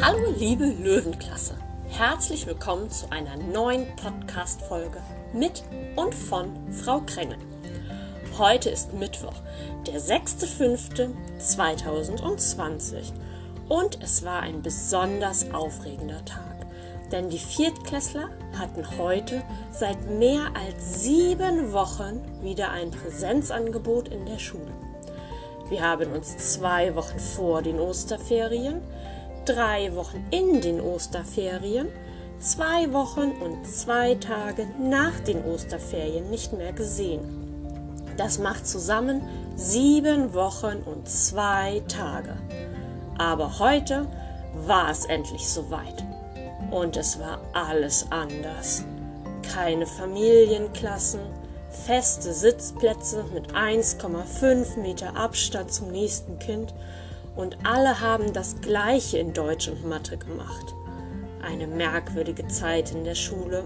Hallo liebe Löwenklasse, herzlich willkommen zu einer neuen Podcast-Folge mit und von Frau Krängel. Heute ist Mittwoch, der 6.5.2020 und es war ein besonders aufregender Tag, denn die Viertklässler hatten heute seit mehr als sieben Wochen wieder ein Präsenzangebot in der Schule. Wir haben uns zwei Wochen vor den Osterferien drei Wochen in den Osterferien, zwei Wochen und zwei Tage nach den Osterferien nicht mehr gesehen. Das macht zusammen sieben Wochen und zwei Tage. Aber heute war es endlich soweit. Und es war alles anders. Keine Familienklassen, feste Sitzplätze mit 1,5 Meter Abstand zum nächsten Kind und alle haben das Gleiche in Deutsch und Mathe gemacht. Eine merkwürdige Zeit in der Schule.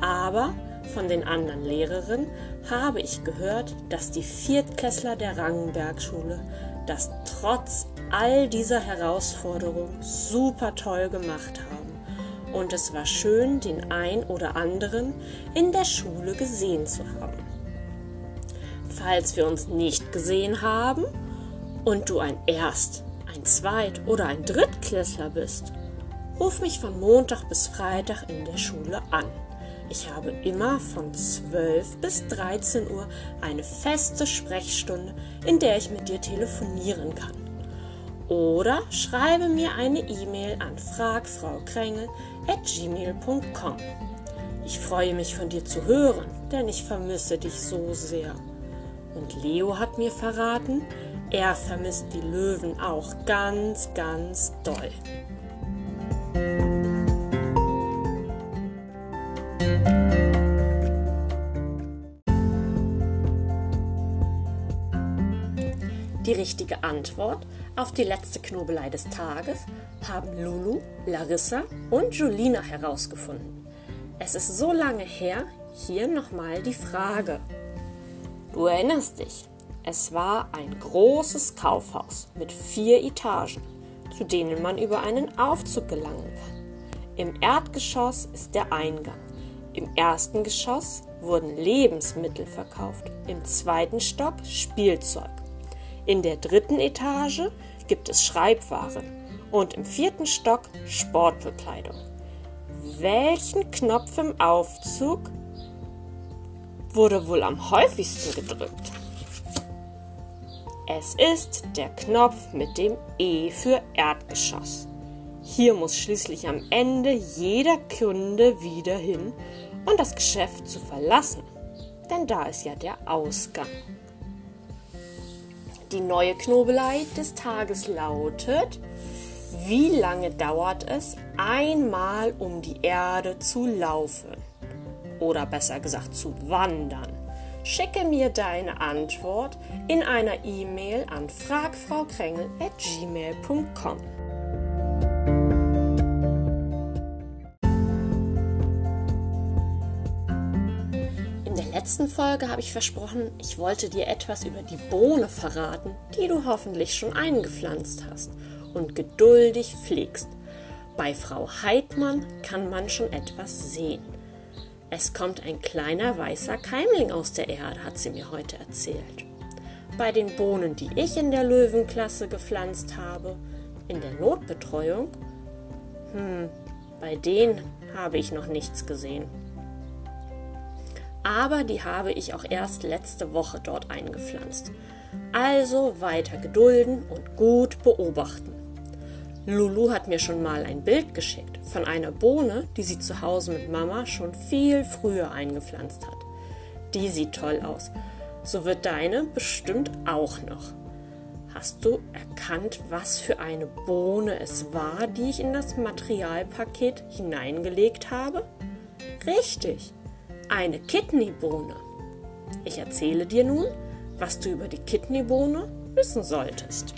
Aber von den anderen Lehrerinnen habe ich gehört, dass die Viertklässler der Rangenbergschule das trotz all dieser Herausforderungen super toll gemacht haben. Und es war schön, den ein oder anderen in der Schule gesehen zu haben. Falls wir uns nicht gesehen haben, und du ein Erst-, ein Zweit- oder ein Drittklässler bist, ruf mich von Montag bis Freitag in der Schule an. Ich habe immer von 12 bis 13 Uhr eine feste Sprechstunde, in der ich mit dir telefonieren kann. Oder schreibe mir eine E-Mail an fragfraukrängel.gmail.com. Ich freue mich von dir zu hören, denn ich vermisse dich so sehr. Und Leo hat mir verraten, er vermisst die Löwen auch ganz, ganz doll. Die richtige Antwort auf die letzte Knobelei des Tages haben Lulu, Larissa und Julina herausgefunden. Es ist so lange her, hier nochmal die Frage. Du erinnerst dich, es war ein großes Kaufhaus mit vier Etagen, zu denen man über einen Aufzug gelangen kann. Im Erdgeschoss ist der Eingang. Im ersten Geschoss wurden Lebensmittel verkauft, im zweiten Stock Spielzeug. In der dritten Etage gibt es Schreibwaren und im vierten Stock Sportbekleidung. Welchen Knopf im Aufzug wurde wohl am häufigsten gedrückt? Es ist der Knopf mit dem E für Erdgeschoss. Hier muss schließlich am Ende jeder Kunde wieder hin und das Geschäft zu verlassen, denn da ist ja der Ausgang. Die neue Knobelei des Tages lautet, wie lange dauert es, einmal um die Erde zu laufen? Oder besser gesagt zu wandern. Schicke mir deine Antwort in einer E-Mail an fragfraukrängel.gmail.com. In der letzten Folge habe ich versprochen, ich wollte dir etwas über die Bohne verraten, die du hoffentlich schon eingepflanzt hast und geduldig pflegst. Bei Frau Heidmann kann man schon etwas sehen. Es kommt ein kleiner weißer Keimling aus der Erde, hat sie mir heute erzählt. Bei den Bohnen, die ich in der Löwenklasse gepflanzt habe, in der Notbetreuung, hm, bei denen habe ich noch nichts gesehen. Aber die habe ich auch erst letzte Woche dort eingepflanzt. Also weiter gedulden und gut beobachten. Lulu hat mir schon mal ein Bild geschickt von einer Bohne, die sie zu Hause mit Mama schon viel früher eingepflanzt hat. Die sieht toll aus. So wird deine bestimmt auch noch. Hast du erkannt, was für eine Bohne es war, die ich in das Materialpaket hineingelegt habe? Richtig, eine Kidneybohne. Ich erzähle dir nun, was du über die Kidneybohne wissen solltest.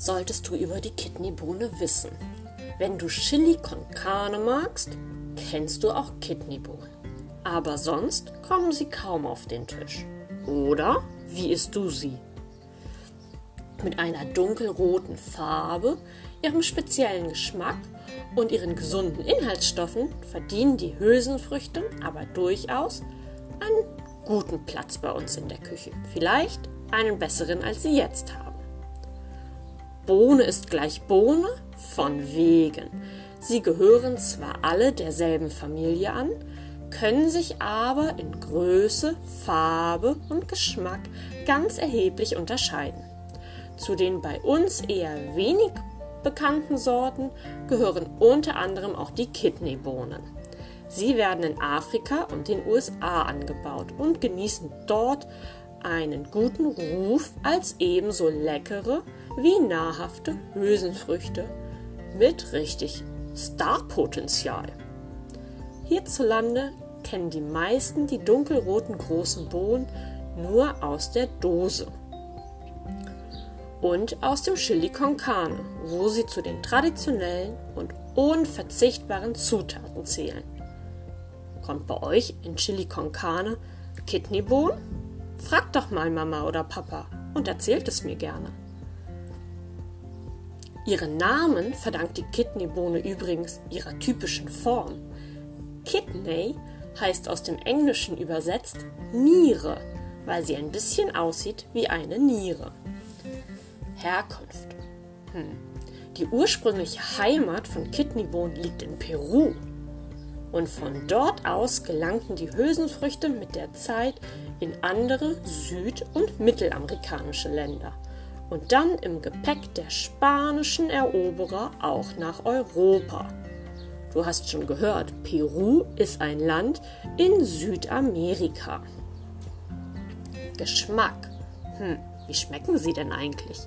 Solltest du über die Kidneybohne wissen. Wenn du Chili con Carne magst, kennst du auch Kidneybohnen. aber sonst kommen sie kaum auf den Tisch. Oder wie isst du sie? Mit einer dunkelroten Farbe, ihrem speziellen Geschmack und ihren gesunden Inhaltsstoffen verdienen die Hülsenfrüchte aber durchaus einen guten Platz bei uns in der Küche. Vielleicht einen besseren, als sie jetzt haben. Bohne ist gleich Bohne von wegen. Sie gehören zwar alle derselben Familie an, können sich aber in Größe, Farbe und Geschmack ganz erheblich unterscheiden. Zu den bei uns eher wenig bekannten Sorten gehören unter anderem auch die Kidneybohnen. Sie werden in Afrika und den USA angebaut und genießen dort einen guten Ruf als ebenso leckere wie nahrhafte Hülsenfrüchte mit richtig Starpotenzial. Hierzulande kennen die meisten die dunkelroten großen Bohnen nur aus der Dose und aus dem Chili con Carne, wo sie zu den traditionellen und unverzichtbaren Zutaten zählen. Kommt bei euch in Chili con Carne Kidneybohnen? Fragt doch mal Mama oder Papa und erzählt es mir gerne. Ihren Namen verdankt die Kidneybohne übrigens ihrer typischen Form. Kidney heißt aus dem Englischen übersetzt Niere, weil sie ein bisschen aussieht wie eine Niere. Herkunft. Hm. Die ursprüngliche Heimat von Kidneybohnen liegt in Peru. Und von dort aus gelangten die Hülsenfrüchte mit der Zeit in andere süd- und mittelamerikanische Länder und dann im Gepäck der spanischen Eroberer auch nach Europa. Du hast schon gehört, Peru ist ein Land in Südamerika. Geschmack. Hm, wie schmecken sie denn eigentlich?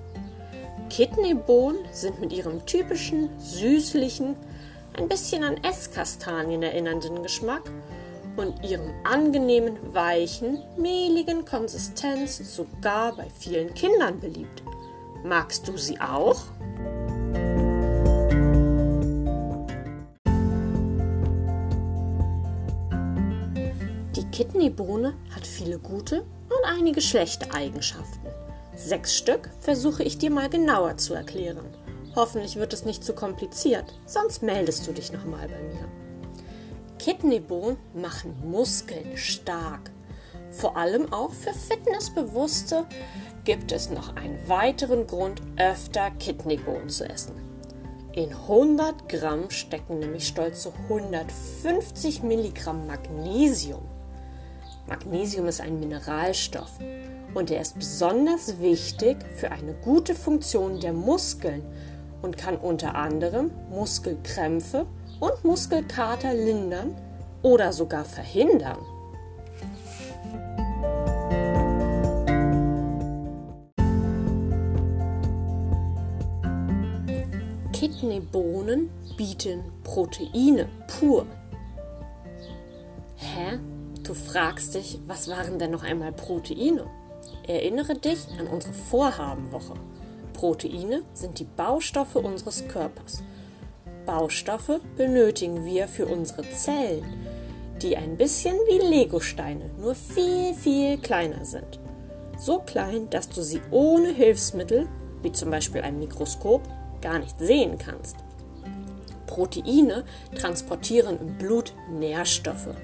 Kidneybohnen sind mit ihrem typischen süßlichen, ein bisschen an Esskastanien erinnernden Geschmack und ihrem angenehmen, weichen, mehligen Konsistenz sogar bei vielen Kindern beliebt. Magst du sie auch? Die Kidneybohne hat viele gute und einige schlechte Eigenschaften. Sechs Stück versuche ich dir mal genauer zu erklären. Hoffentlich wird es nicht zu kompliziert, sonst meldest du dich nochmal bei mir. Kidneybohnen machen Muskeln stark. Vor allem auch für Fitnessbewusste gibt es noch einen weiteren Grund, öfter Kidneybohnen zu essen. In 100 Gramm stecken nämlich stolze 150 Milligramm Magnesium. Magnesium ist ein Mineralstoff und er ist besonders wichtig für eine gute Funktion der Muskeln und kann unter anderem Muskelkrämpfe und Muskelkater lindern oder sogar verhindern. Kidneybohnen bieten Proteine pur. Hä? Du fragst dich, was waren denn noch einmal Proteine? Erinnere dich an unsere Vorhabenwoche. Proteine sind die Baustoffe unseres Körpers. Baustoffe benötigen wir für unsere Zellen, die ein bisschen wie Legosteine, nur viel, viel kleiner sind. So klein, dass du sie ohne Hilfsmittel, wie zum Beispiel ein Mikroskop, gar nicht sehen kannst. Proteine transportieren im Blut Nährstoffe,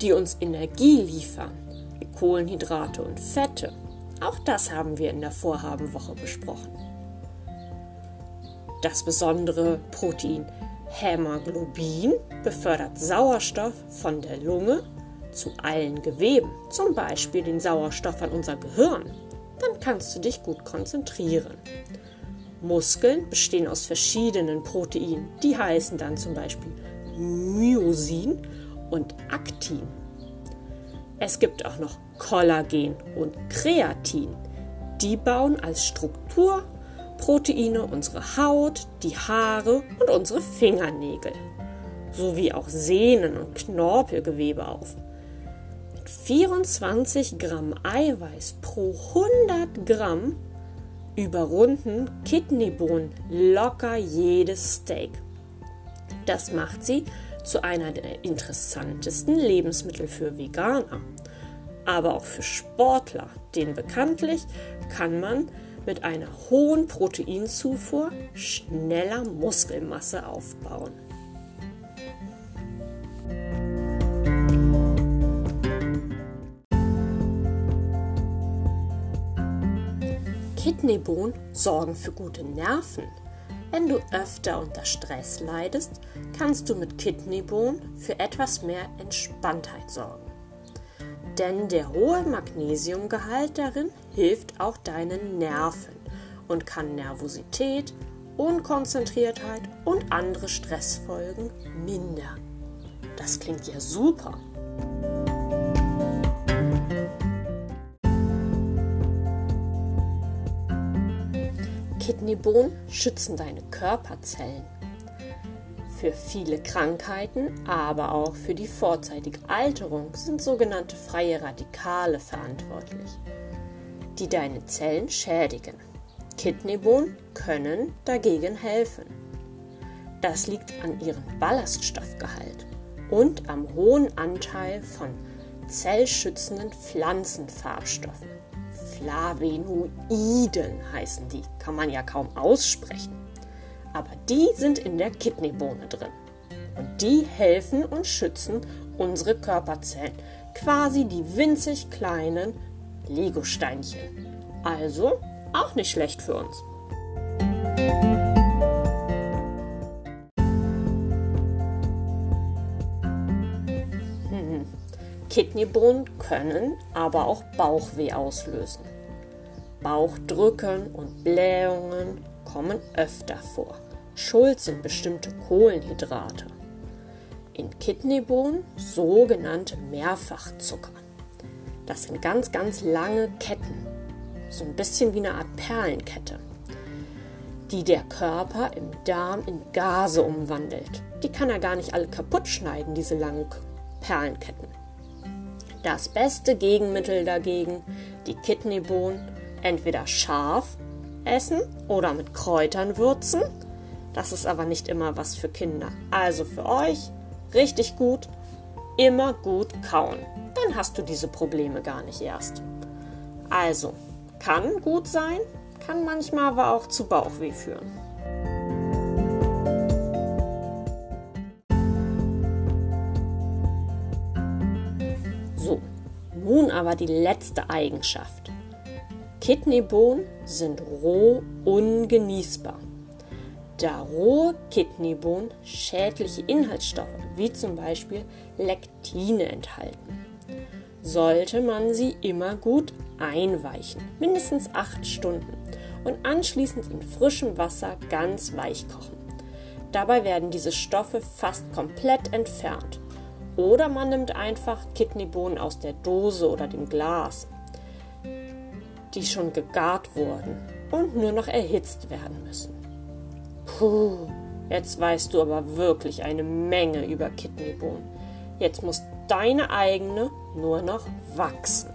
die uns Energie liefern, wie Kohlenhydrate und Fette. Auch das haben wir in der Vorhabenwoche besprochen. Das besondere Protein Hämoglobin befördert Sauerstoff von der Lunge zu allen Geweben, zum Beispiel den Sauerstoff an unser Gehirn. Dann kannst du dich gut konzentrieren. Muskeln bestehen aus verschiedenen Proteinen. Die heißen dann zum Beispiel Myosin und Aktin. Es gibt auch noch Kollagen und Kreatin. Die bauen als Strukturproteine unsere Haut, die Haare und unsere Fingernägel sowie auch Sehnen und Knorpelgewebe auf. Mit 24 Gramm Eiweiß pro 100 Gramm überrunden Kidneybohnen locker jedes Steak. Das macht sie zu einer der interessantesten Lebensmittel für Veganer, aber auch für Sportler, denn bekanntlich kann man mit einer hohen Proteinzufuhr schneller Muskelmasse aufbauen. Kidneybohnen sorgen für gute Nerven. Wenn du öfter unter Stress leidest, kannst du mit Kidneybohnen für etwas mehr Entspanntheit sorgen. Denn der hohe Magnesiumgehalt darin hilft auch deinen Nerven und kann Nervosität, Unkonzentriertheit und andere Stressfolgen mindern. Das klingt ja super. Kidneybohnen schützen deine Körperzellen. Für viele Krankheiten, aber auch für die vorzeitige Alterung sind sogenannte freie Radikale verantwortlich, die deine Zellen schädigen. Kidneybohnen können dagegen helfen. Das liegt an ihrem Ballaststoffgehalt und am hohen Anteil von zellschützenden Pflanzenfarbstoffen. Flavonoiden heißen die, kann man ja kaum aussprechen. Aber die sind in der Kidneybohne drin. Und die helfen und schützen unsere Körperzellen, quasi die winzig kleinen Legosteinchen. Also auch nicht schlecht für uns. Kidneybohnen können aber auch Bauchweh auslösen. Bauchdrücken und Blähungen kommen öfter vor. Schuld sind bestimmte Kohlenhydrate. In Kidneybohnen sogenannte Mehrfachzucker. Das sind ganz, ganz lange Ketten, so ein bisschen wie eine Art Perlenkette, die der Körper im Darm in Gase umwandelt. Die kann er gar nicht alle kaputt schneiden, diese langen Perlenketten. Das beste Gegenmittel dagegen, die Kidneybohnen, entweder scharf essen oder mit Kräutern würzen. Das ist aber nicht immer was für Kinder. Also für euch richtig gut, immer gut kauen. Dann hast du diese Probleme gar nicht erst. Also, kann gut sein, kann manchmal aber auch zu Bauchweh führen. Nun aber die letzte Eigenschaft. Kidneybohnen sind roh ungenießbar. Da rohe Kidneybohnen schädliche Inhaltsstoffe wie zum Beispiel Lektine enthalten, sollte man sie immer gut einweichen, mindestens 8 Stunden, und anschließend in frischem Wasser ganz weich kochen. Dabei werden diese Stoffe fast komplett entfernt oder man nimmt einfach Kidneybohnen aus der Dose oder dem Glas, die schon gegart wurden und nur noch erhitzt werden müssen. Puh, jetzt weißt du aber wirklich eine Menge über Kidneybohnen. Jetzt muss deine eigene nur noch wachsen.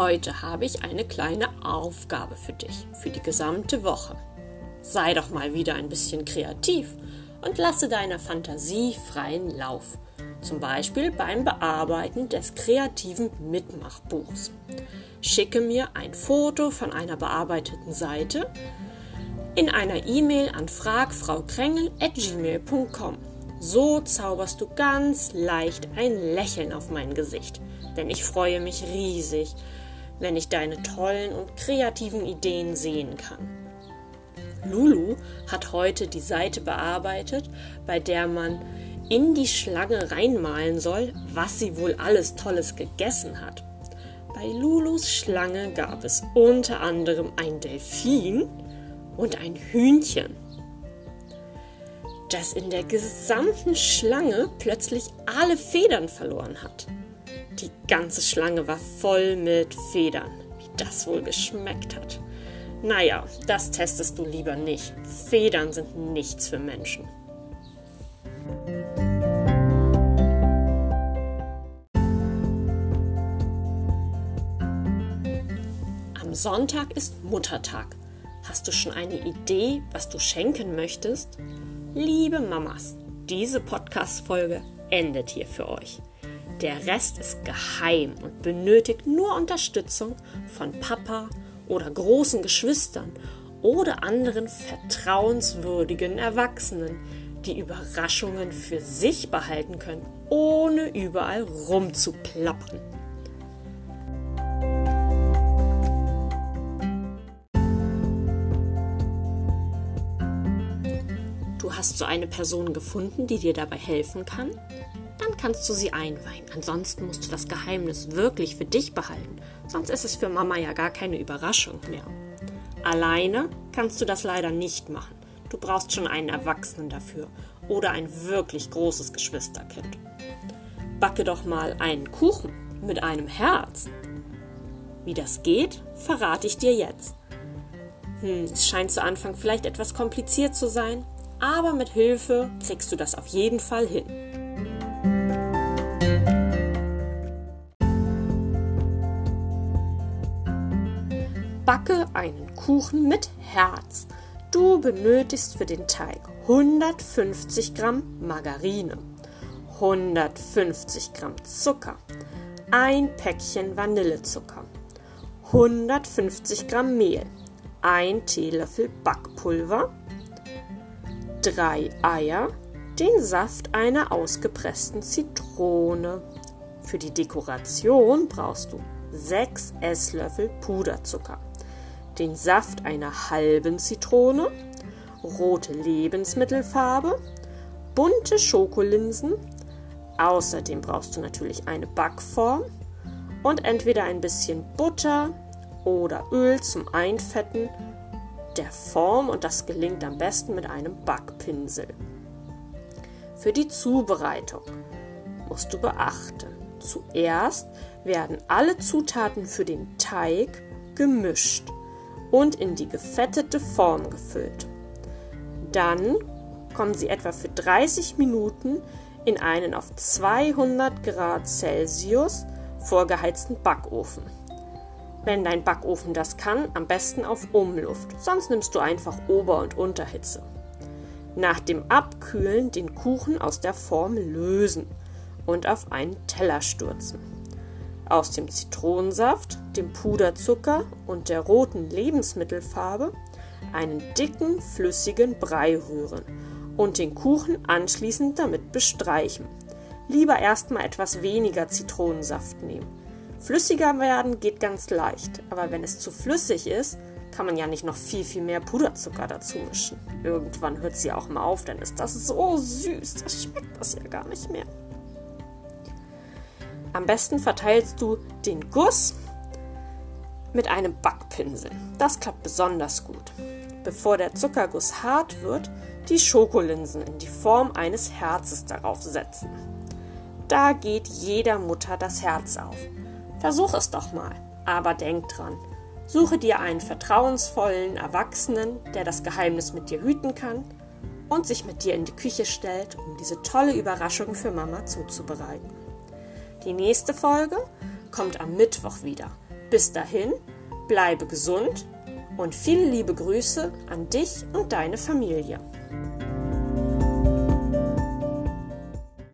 Heute habe ich eine kleine Aufgabe für dich, für die gesamte Woche. Sei doch mal wieder ein bisschen kreativ und lasse deiner Fantasie freien Lauf. Zum Beispiel beim Bearbeiten des kreativen Mitmachbuchs. Schicke mir ein Foto von einer bearbeiteten Seite in einer E-Mail an fragfraukrengel.gmail.com. So zauberst du ganz leicht ein Lächeln auf mein Gesicht denn ich freue mich riesig, wenn ich deine tollen und kreativen Ideen sehen kann. Lulu hat heute die Seite bearbeitet, bei der man in die Schlange reinmalen soll, was sie wohl alles Tolles gegessen hat. Bei Lulus Schlange gab es unter anderem ein Delfin und ein Hühnchen, das in der gesamten Schlange plötzlich alle Federn verloren hat. Die ganze Schlange war voll mit Federn. Wie das wohl geschmeckt hat. Naja, das testest du lieber nicht. Federn sind nichts für Menschen. Am Sonntag ist Muttertag. Hast du schon eine Idee, was du schenken möchtest? Liebe Mamas, diese Podcast-Folge endet hier für euch. Der Rest ist geheim und benötigt nur Unterstützung von Papa oder großen Geschwistern oder anderen vertrauenswürdigen Erwachsenen, die Überraschungen für sich behalten können, ohne überall rumzuplappern. Du hast so eine Person gefunden, die dir dabei helfen kann? Dann kannst du sie einweihen. Ansonsten musst du das Geheimnis wirklich für dich behalten. Sonst ist es für Mama ja gar keine Überraschung mehr. Alleine kannst du das leider nicht machen. Du brauchst schon einen Erwachsenen dafür oder ein wirklich großes Geschwisterkind. Backe doch mal einen Kuchen mit einem Herz. Wie das geht, verrate ich dir jetzt. Hm, es scheint zu Anfang vielleicht etwas kompliziert zu sein, aber mit Hilfe kriegst du das auf jeden Fall hin. Backe einen Kuchen mit Herz. Du benötigst für den Teig 150 Gramm Margarine, 150 Gramm Zucker, ein Päckchen Vanillezucker, 150 Gramm Mehl, ein Teelöffel Backpulver, drei Eier, den Saft einer ausgepressten Zitrone. Für die Dekoration brauchst du 6 Esslöffel Puderzucker den Saft einer halben Zitrone, rote Lebensmittelfarbe, bunte Schokolinsen. Außerdem brauchst du natürlich eine Backform und entweder ein bisschen Butter oder Öl zum Einfetten der Form und das gelingt am besten mit einem Backpinsel. Für die Zubereitung musst du beachten, zuerst werden alle Zutaten für den Teig gemischt und in die gefettete Form gefüllt. Dann kommen sie etwa für 30 Minuten in einen auf 200 Grad Celsius vorgeheizten Backofen. Wenn dein Backofen das kann, am besten auf Umluft, sonst nimmst du einfach Ober- und Unterhitze. Nach dem Abkühlen den Kuchen aus der Form lösen und auf einen Teller stürzen aus dem Zitronensaft, dem Puderzucker und der roten Lebensmittelfarbe einen dicken, flüssigen Brei rühren und den Kuchen anschließend damit bestreichen. Lieber erstmal etwas weniger Zitronensaft nehmen. Flüssiger werden geht ganz leicht, aber wenn es zu flüssig ist, kann man ja nicht noch viel, viel mehr Puderzucker dazu mischen. Irgendwann hört sie auch mal auf, dann ist das so süß, das schmeckt das ja gar nicht mehr. Am besten verteilst du den Guss mit einem Backpinsel. Das klappt besonders gut. Bevor der Zuckerguss hart wird, die Schokolinsen in die Form eines Herzes darauf setzen. Da geht jeder Mutter das Herz auf. Versuch es doch mal, aber denk dran. Suche dir einen vertrauensvollen Erwachsenen, der das Geheimnis mit dir hüten kann und sich mit dir in die Küche stellt, um diese tolle Überraschung für Mama zuzubereiten. Die nächste Folge kommt am Mittwoch wieder. Bis dahin, bleibe gesund und viele liebe Grüße an dich und deine Familie.